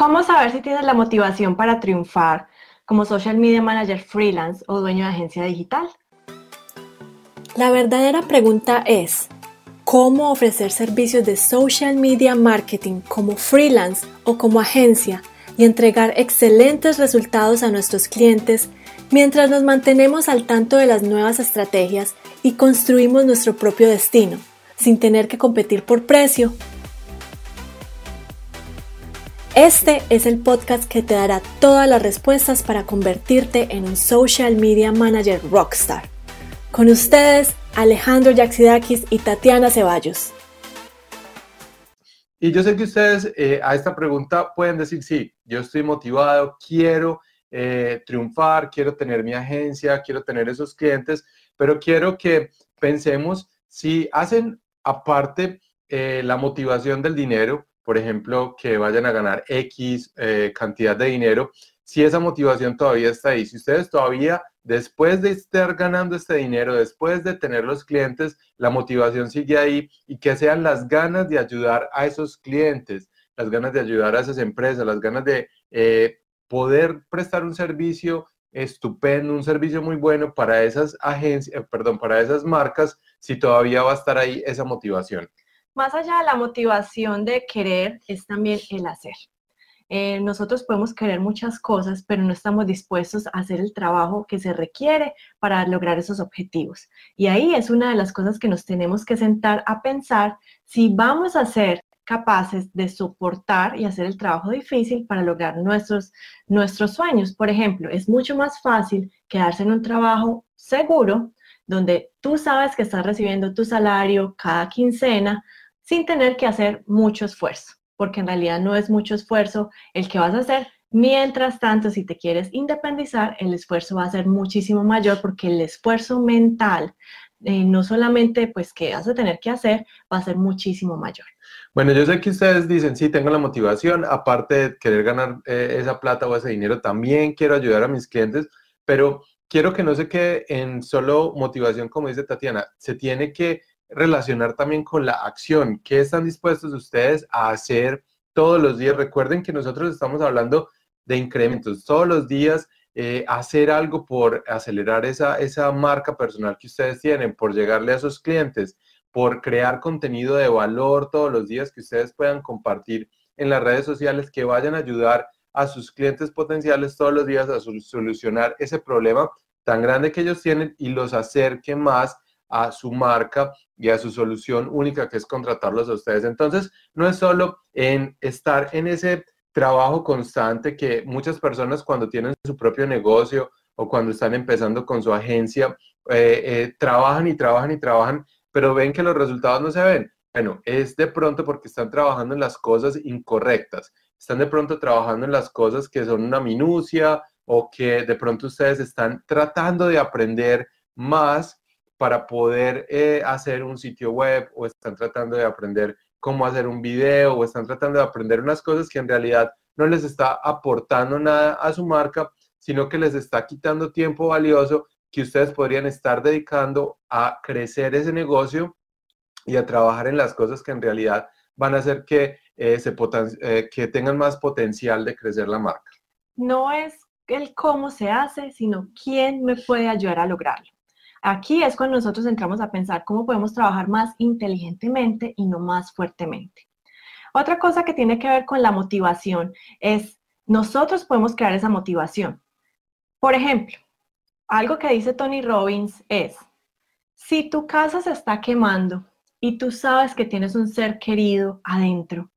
cómo saber si tienes la motivación para triunfar como social media manager freelance o dueño de agencia digital? La verdadera pregunta es, ¿cómo ofrecer servicios de social media marketing como freelance o como agencia y entregar excelentes resultados a nuestros clientes mientras nos mantenemos al tanto de las nuevas estrategias y construimos nuestro propio destino, sin tener que competir por precio. Este es el podcast que te dará todas las respuestas para convertirte en un social media manager rockstar. Con ustedes, Alejandro Yaxidakis y Tatiana Ceballos. Y yo sé que ustedes eh, a esta pregunta pueden decir, sí, yo estoy motivado, quiero eh, triunfar, quiero tener mi agencia, quiero tener esos clientes, pero quiero que pensemos si hacen aparte eh, la motivación del dinero, por ejemplo, que vayan a ganar X eh, cantidad de dinero, si esa motivación todavía está ahí, si ustedes todavía, después de estar ganando este dinero, después de tener los clientes, la motivación sigue ahí y que sean las ganas de ayudar a esos clientes, las ganas de ayudar a esas empresas, las ganas de poder prestar un servicio estupendo, un servicio muy bueno para esas agencias, eh, perdón, para esas marcas, si todavía va a estar ahí esa motivación. Más allá de la motivación de querer, es también el hacer. Eh, nosotros podemos querer muchas cosas, pero no estamos dispuestos a hacer el trabajo que se requiere para lograr esos objetivos. Y ahí es una de las cosas que nos tenemos que sentar a pensar si vamos a hacer capaces de soportar y hacer el trabajo difícil para lograr nuestros, nuestros sueños. Por ejemplo, es mucho más fácil quedarse en un trabajo seguro donde tú sabes que estás recibiendo tu salario cada quincena sin tener que hacer mucho esfuerzo, porque en realidad no es mucho esfuerzo el que vas a hacer. Mientras tanto, si te quieres independizar, el esfuerzo va a ser muchísimo mayor porque el esfuerzo mental, eh, no solamente pues que vas a tener que hacer, va a ser muchísimo mayor. Bueno, yo sé que ustedes dicen, sí, tengo la motivación, aparte de querer ganar eh, esa plata o ese dinero, también quiero ayudar a mis clientes, pero quiero que no se quede en solo motivación, como dice Tatiana, se tiene que relacionar también con la acción. ¿Qué están dispuestos ustedes a hacer todos los días? Recuerden que nosotros estamos hablando de incrementos, todos los días eh, hacer algo por acelerar esa, esa marca personal que ustedes tienen, por llegarle a sus clientes por crear contenido de valor todos los días que ustedes puedan compartir en las redes sociales que vayan a ayudar a sus clientes potenciales todos los días a solucionar ese problema tan grande que ellos tienen y los acerque más a su marca y a su solución única que es contratarlos a ustedes. Entonces, no es solo en estar en ese trabajo constante que muchas personas cuando tienen su propio negocio o cuando están empezando con su agencia, eh, eh, trabajan y trabajan y trabajan pero ven que los resultados no se ven. Bueno, es de pronto porque están trabajando en las cosas incorrectas, están de pronto trabajando en las cosas que son una minucia o que de pronto ustedes están tratando de aprender más para poder eh, hacer un sitio web o están tratando de aprender cómo hacer un video o están tratando de aprender unas cosas que en realidad no les está aportando nada a su marca, sino que les está quitando tiempo valioso que ustedes podrían estar dedicando a crecer ese negocio y a trabajar en las cosas que en realidad van a hacer que, eh, se eh, que tengan más potencial de crecer la marca. No es el cómo se hace, sino quién me puede ayudar a lograrlo. Aquí es cuando nosotros entramos a pensar cómo podemos trabajar más inteligentemente y no más fuertemente. Otra cosa que tiene que ver con la motivación es nosotros podemos crear esa motivación. Por ejemplo, algo que dice Tony Robbins es, si tu casa se está quemando y tú sabes que tienes un ser querido adentro,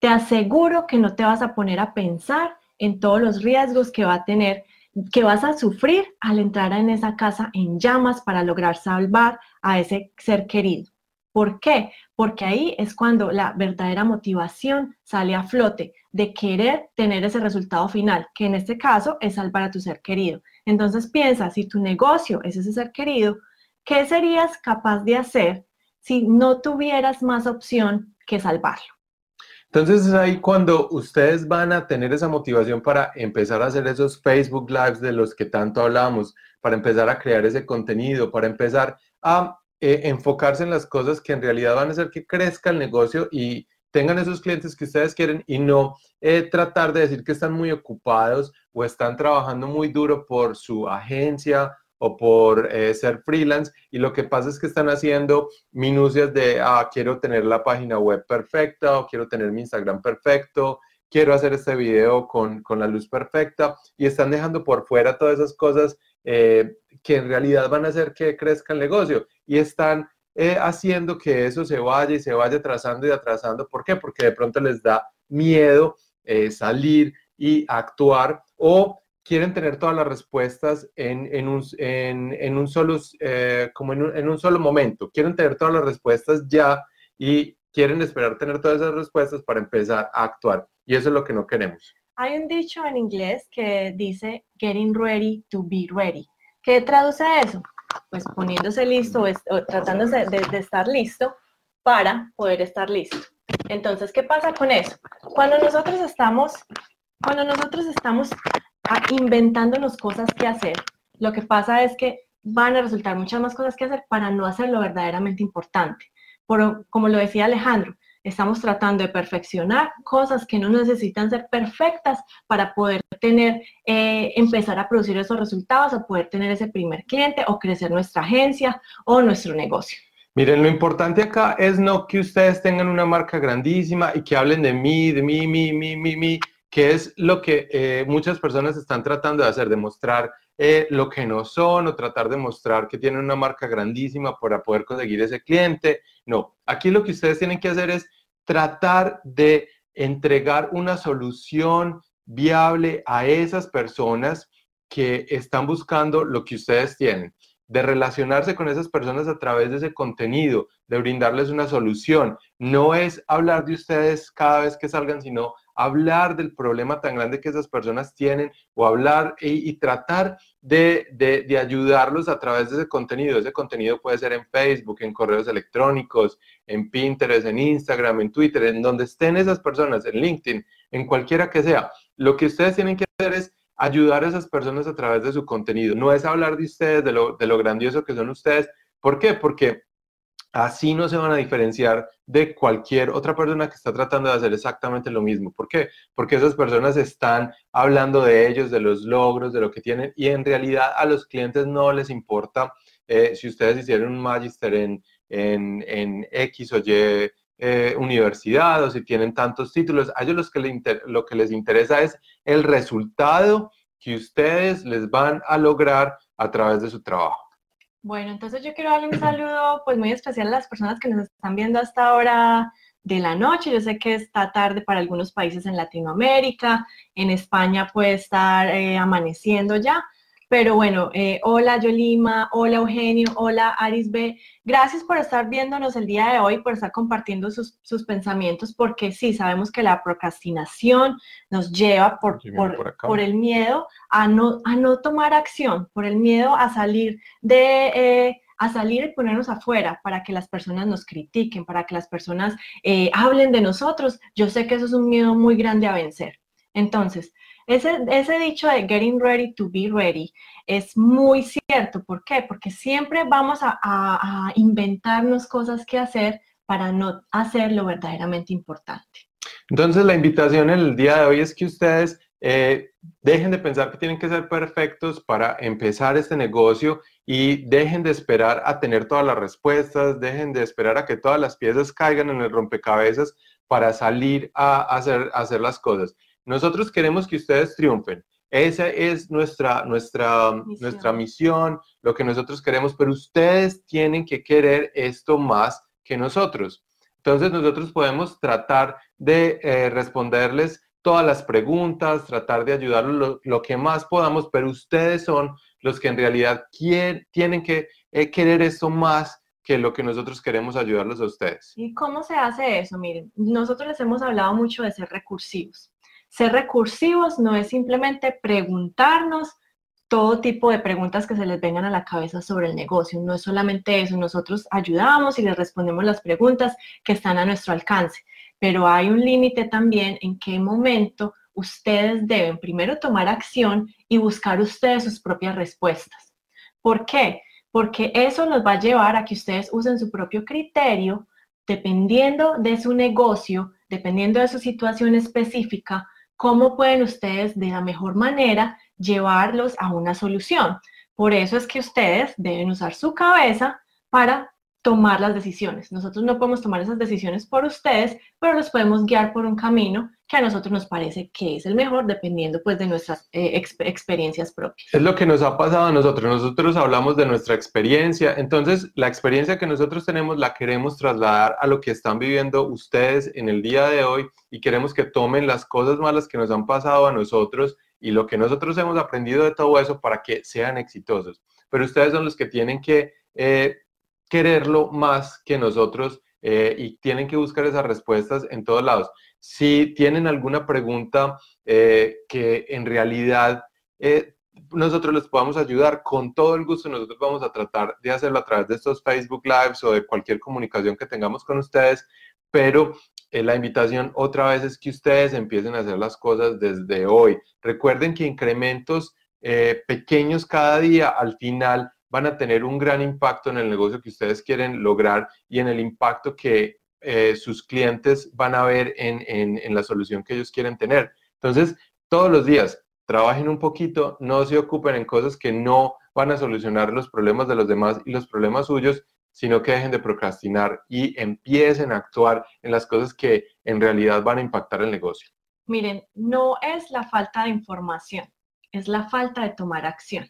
te aseguro que no te vas a poner a pensar en todos los riesgos que va a tener, que vas a sufrir al entrar en esa casa en llamas para lograr salvar a ese ser querido. ¿Por qué? Porque ahí es cuando la verdadera motivación sale a flote de querer tener ese resultado final, que en este caso es salvar a tu ser querido. Entonces piensa, si tu negocio es ese ser querido, ¿qué serías capaz de hacer si no tuvieras más opción que salvarlo? Entonces es ahí cuando ustedes van a tener esa motivación para empezar a hacer esos Facebook Lives de los que tanto hablamos, para empezar a crear ese contenido, para empezar a eh, enfocarse en las cosas que en realidad van a hacer que crezca el negocio y tengan esos clientes que ustedes quieren y no eh, tratar de decir que están muy ocupados o están trabajando muy duro por su agencia o por eh, ser freelance y lo que pasa es que están haciendo minucias de, ah, quiero tener la página web perfecta o quiero tener mi Instagram perfecto, quiero hacer este video con, con la luz perfecta y están dejando por fuera todas esas cosas eh, que en realidad van a hacer que crezca el negocio y están eh, haciendo que eso se vaya y se vaya atrasando y atrasando. ¿Por qué? Porque de pronto les da miedo salir y actuar o quieren tener todas las respuestas en, en, un, en, en, un, solo, eh, como un, en un solo momento. Quieren tener todas las respuestas ya y quieren esperar tener todas esas respuestas para empezar a actuar. Y eso es lo que no queremos. Hay un dicho en inglés que dice getting ready to be ready. ¿Qué traduce eso? Pues poniéndose listo o, tratándose de, de estar listo para poder estar listo. Entonces, ¿qué pasa con eso? Cuando nosotros estamos, cuando nosotros estamos inventándonos cosas que hacer. Lo que pasa es que van a resultar muchas más cosas que hacer para no hacer lo verdaderamente importante. Por, como lo decía Alejandro, estamos tratando de perfeccionar cosas que no necesitan ser perfectas para poder tener, eh, empezar a producir esos resultados, a poder tener ese primer cliente o crecer nuestra agencia o nuestro negocio. Miren, lo importante acá es no que ustedes tengan una marca grandísima y que hablen de mí, de mí, mí, mí, mí, mí, que es lo que eh, muchas personas están tratando de hacer, demostrar eh, lo que no son o tratar de mostrar que tienen una marca grandísima para poder conseguir ese cliente. No, aquí lo que ustedes tienen que hacer es tratar de entregar una solución viable a esas personas que están buscando lo que ustedes tienen, de relacionarse con esas personas a través de ese contenido, de brindarles una solución. No es hablar de ustedes cada vez que salgan, sino hablar del problema tan grande que esas personas tienen o hablar y, tratar de, de, ayudarlos a través de ese contenido. Ese contenido puede ser en Facebook, en correos electrónicos, en Pinterest, en Instagram, en Twitter, en donde estén esas personas, en LinkedIn, en cualquiera que sea. Lo que ustedes tienen que hacer es ayudar a esas personas a través de su contenido. No es hablar de ustedes, de lo, de lo grandioso que son ustedes. ¿Por qué? Porque así no se van a diferenciar de cualquier otra persona que está tratando de hacer exactamente lo mismo. ¿Por qué? Porque esas personas están hablando de ellos, de los logros, de lo que tienen, y en realidad a los clientes no les importa eh, si ustedes hicieron un magister en, en, X o Y eh, universidad o si tienen tantos títulos. A ellos los que lo que les interesa es el resultado que ustedes les van a lograr a través de su trabajo. Bueno, entonces yo quiero darle un saludo pues muy especial a las personas que nos están viendo hasta ahora de la noche. Yo sé que está tarde para algunos países en Latinoamérica, en España puede estar eh, amaneciendo ya, pero bueno, eh, hola Yolima, hola Eugenio, hola Aris B. Gracias por estar viéndonos el día de hoy, por estar compartiendo sus, pensamientos, porque sí, sabemos que la procrastinación nos lleva por, por, el miedo a no, a no tomar acción, por el miedo a salir de... Eh, a salir y ponernos afuera para que las personas nos critiquen, para que las personas eh, hablen de nosotros. Yo sé que eso es un miedo muy grande a vencer. Entonces, ese, dicho de getting ready to be ready es muy cierto. ¿Por qué? Porque siempre vamos a, inventarnos cosas que hacer para no hacer lo verdaderamente importante. Entonces, la invitación en el día de hoy es que ustedes eh, dejen de pensar que tienen que ser perfectos para empezar este negocio y dejen de esperar a tener todas las respuestas, dejen de esperar a que todas las piezas caigan en el rompecabezas para salir a hacer, a hacer las cosas. Nosotros queremos que ustedes triunfen. Esa es nuestra, nuestra, misión. nuestra misión, lo que nosotros queremos, pero ustedes tienen que querer esto más que nosotros. Entonces nosotros podemos tratar de eh, responderles todas las preguntas, tratar de ayudarlos lo, que más podamos, pero ustedes son los que en realidad tienen que eh, querer esto más que lo que nosotros queremos ayudarlos a ustedes. ¿Y cómo se hace eso? Miren, nosotros les hemos hablado mucho de ser recursivos. Ser recursivos no es simplemente preguntarnos todo tipo de preguntas que se les vengan a la cabeza sobre el negocio. No es solamente eso, nosotros ayudamos y les respondemos las preguntas que están a nuestro alcance, pero hay un límite también en qué momento ustedes deben primero tomar acción y buscar ustedes sus propias respuestas. ¿Por qué? Porque eso nos va a llevar a que ustedes usen su propio criterio dependiendo de su negocio dependiendo de su situación específica, cómo pueden ustedes de la mejor manera llevarlos a una solución. Por eso es que ustedes deben usar su cabeza para tomar las decisiones. Nosotros no podemos tomar esas decisiones por ustedes, pero los podemos guiar por un camino que a nosotros nos parece que es el mejor, dependiendo pues de nuestras eh, experiencias propias. Es lo que nos ha pasado a nosotros. Nosotros hablamos de nuestra experiencia, entonces la experiencia que nosotros tenemos la queremos trasladar a lo que están viviendo ustedes en el día de hoy y queremos que tomen las cosas malas que nos han pasado a nosotros y lo que nosotros hemos aprendido de todo eso para que sean exitosos. Pero ustedes son los que tienen que eh, quererlo más que nosotros eh, y tienen que buscar esas respuestas en todos lados. Si tienen alguna pregunta eh, que en realidad eh, nosotros les podamos ayudar, con todo el gusto nosotros vamos a tratar de hacerlo a través de estos Facebook Lives o de cualquier comunicación que tengamos con ustedes, pero la invitación otra vez es que ustedes empiecen a hacer las cosas desde hoy. Recuerden que incrementos pequeños cada día al final van a tener un gran impacto en el negocio que ustedes quieren lograr y en el impacto que eh, sus clientes van a ver en, en, la solución que ellos quieren tener. Entonces, todos los días, trabajen un poquito, no se ocupen en cosas que no van a solucionar los problemas de los demás y los problemas suyos, sino que dejen de procrastinar y empiecen a actuar en las cosas que en realidad van a impactar el negocio. Miren, no es la falta de información, es la falta de tomar acción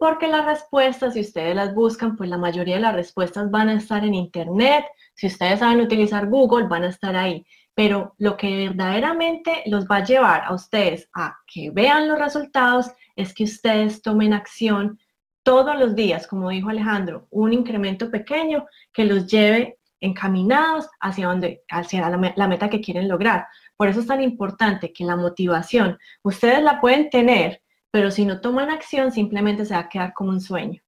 porque las respuestas, si ustedes las buscan, pues la mayoría de las respuestas van a estar en Internet. Si ustedes saben utilizar Google, van a estar ahí. Pero lo que verdaderamente los va a llevar a ustedes a que vean los resultados es que ustedes tomen acción todos los días, como dijo Alejandro, un incremento pequeño que los lleve encaminados hacia donde, hacia la, la meta que quieren lograr. Por eso es tan importante que la motivación, ustedes la pueden tener, pero si no toman acción simplemente se va a quedar como un sueño.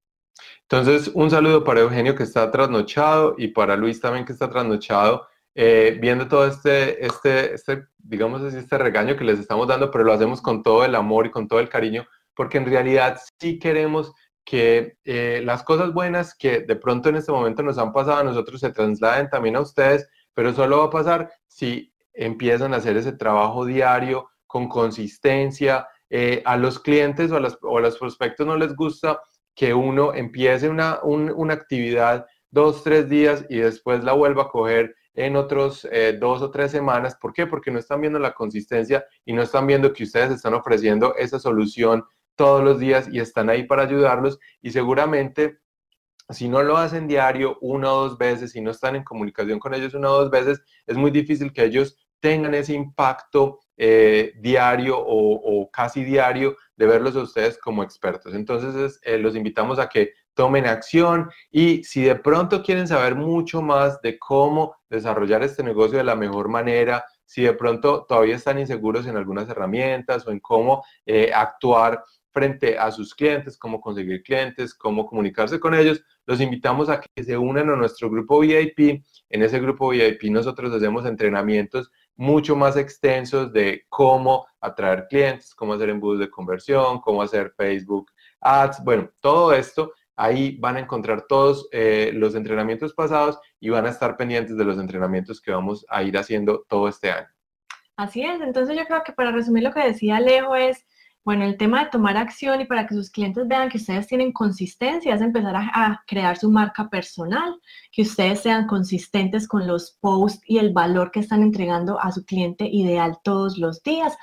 Entonces, un saludo para Eugenio que está trasnochado y para Luis también que está trasnochado, eh, viendo todo este, este, este, digamos así, este regaño que les estamos dando, pero lo hacemos con todo el amor y con todo el cariño, porque en realidad sí queremos que eh, las cosas buenas que de pronto en este momento nos han pasado a nosotros se trasladen también a ustedes, pero solo va a pasar si empiezan a hacer ese trabajo diario con consistencia, eh, a los clientes o a, los prospectos no les gusta que uno empiece una, actividad dos, tres días y después la vuelva a coger en otros eh, dos o tres semanas. ¿Por qué? Porque no están viendo la consistencia y no están viendo que ustedes están ofreciendo esa solución todos los días y están ahí para ayudarlos y seguramente si no lo hacen diario una o dos veces, si no están en comunicación con ellos una o dos veces, es muy difícil que ellos tengan ese impacto eh, diario o, casi diario de verlos a ustedes como expertos. Entonces, eh, los invitamos a que tomen acción y si de pronto quieren saber mucho más de cómo desarrollar este negocio de la mejor manera, si de pronto todavía están inseguros en algunas herramientas o en cómo eh, actuar frente a sus clientes, cómo conseguir clientes, cómo comunicarse con ellos, los invitamos a que se unan a nuestro grupo VIP. En ese grupo VIP nosotros hacemos entrenamientos mucho más extensos de cómo atraer clientes, cómo hacer embudos de conversión, cómo hacer Facebook Ads. Bueno, todo esto, ahí van a encontrar todos eh, los entrenamientos pasados y van a estar pendientes de los entrenamientos que vamos a ir haciendo todo este año. Así es, entonces yo creo que para resumir lo que decía Alejo es, bueno, el tema de tomar acción y para que sus clientes vean que ustedes tienen consistencia es empezar a, crear su marca personal, que ustedes sean consistentes con los posts y el valor que están entregando a su cliente ideal todos los días,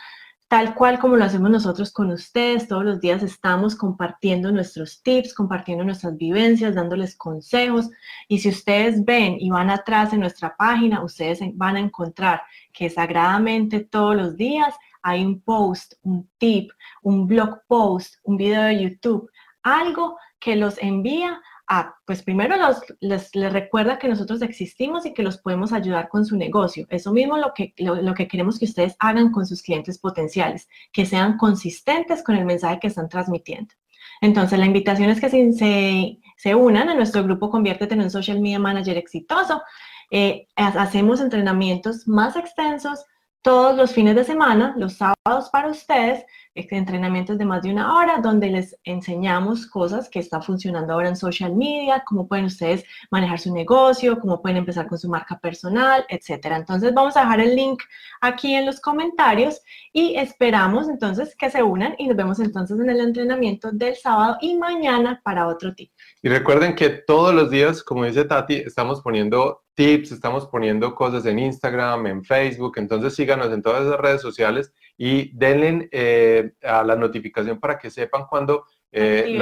tal cual como lo hacemos nosotros con ustedes. Todos los días estamos compartiendo nuestros tips, compartiendo nuestras vivencias, dándoles consejos. Y si ustedes ven y van atrás en nuestra página, ustedes van a encontrar que sagradamente todos los días hay un post, un tip, un blog post, un video de YouTube, algo que los envía a, pues primero los, les, recuerda que nosotros existimos y que los podemos ayudar con su negocio. Eso mismo lo que, lo, que queremos que ustedes hagan con sus clientes potenciales, que sean consistentes con el mensaje que están transmitiendo. Entonces, la invitación es que se, se, unan a nuestro grupo Conviértete en un Social Media Manager exitoso. Eh, hacemos entrenamientos más extensos, todos los fines de semana, los sábados para ustedes, entrenamientos de más de una hora donde les enseñamos cosas que están funcionando ahora en social media, cómo pueden ustedes manejar su negocio, cómo pueden empezar con su marca personal, etcétera. Entonces vamos a dejar el link aquí en los comentarios y esperamos entonces que se unan y nos vemos entonces en el entrenamiento del sábado y mañana para otro tip. Y recuerden que todos los días, como dice Tati, estamos poniendo tips, estamos poniendo cosas en Instagram, en Facebook, entonces síganos en todas esas redes sociales y denle eh, a la notificación para que sepan cuando eh,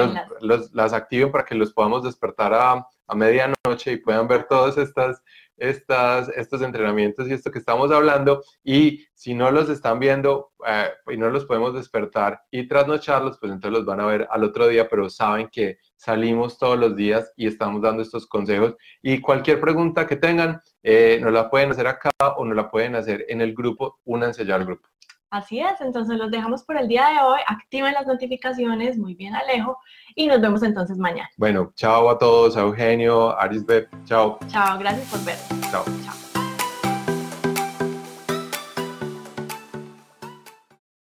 las activen para que los podamos despertar a, a medianoche y puedan ver todas estas estas, estos entrenamientos y esto que estamos hablando. Y si no los están viendo eh, y no los podemos despertar y trasnocharlos, pues entonces los van a ver al otro día, pero saben que salimos todos los días y estamos dando estos consejos. Y cualquier pregunta que tengan, eh, nos la pueden hacer acá o nos la pueden hacer en el grupo, únanse ya al grupo. Así es, entonces los dejamos por el día de hoy. Activen las notificaciones, muy bien Alejo, y nos vemos entonces mañana. Bueno, chao a todos, a Eugenio, a Arisbeth, chao. Chao, gracias por ver. Chao. Chao.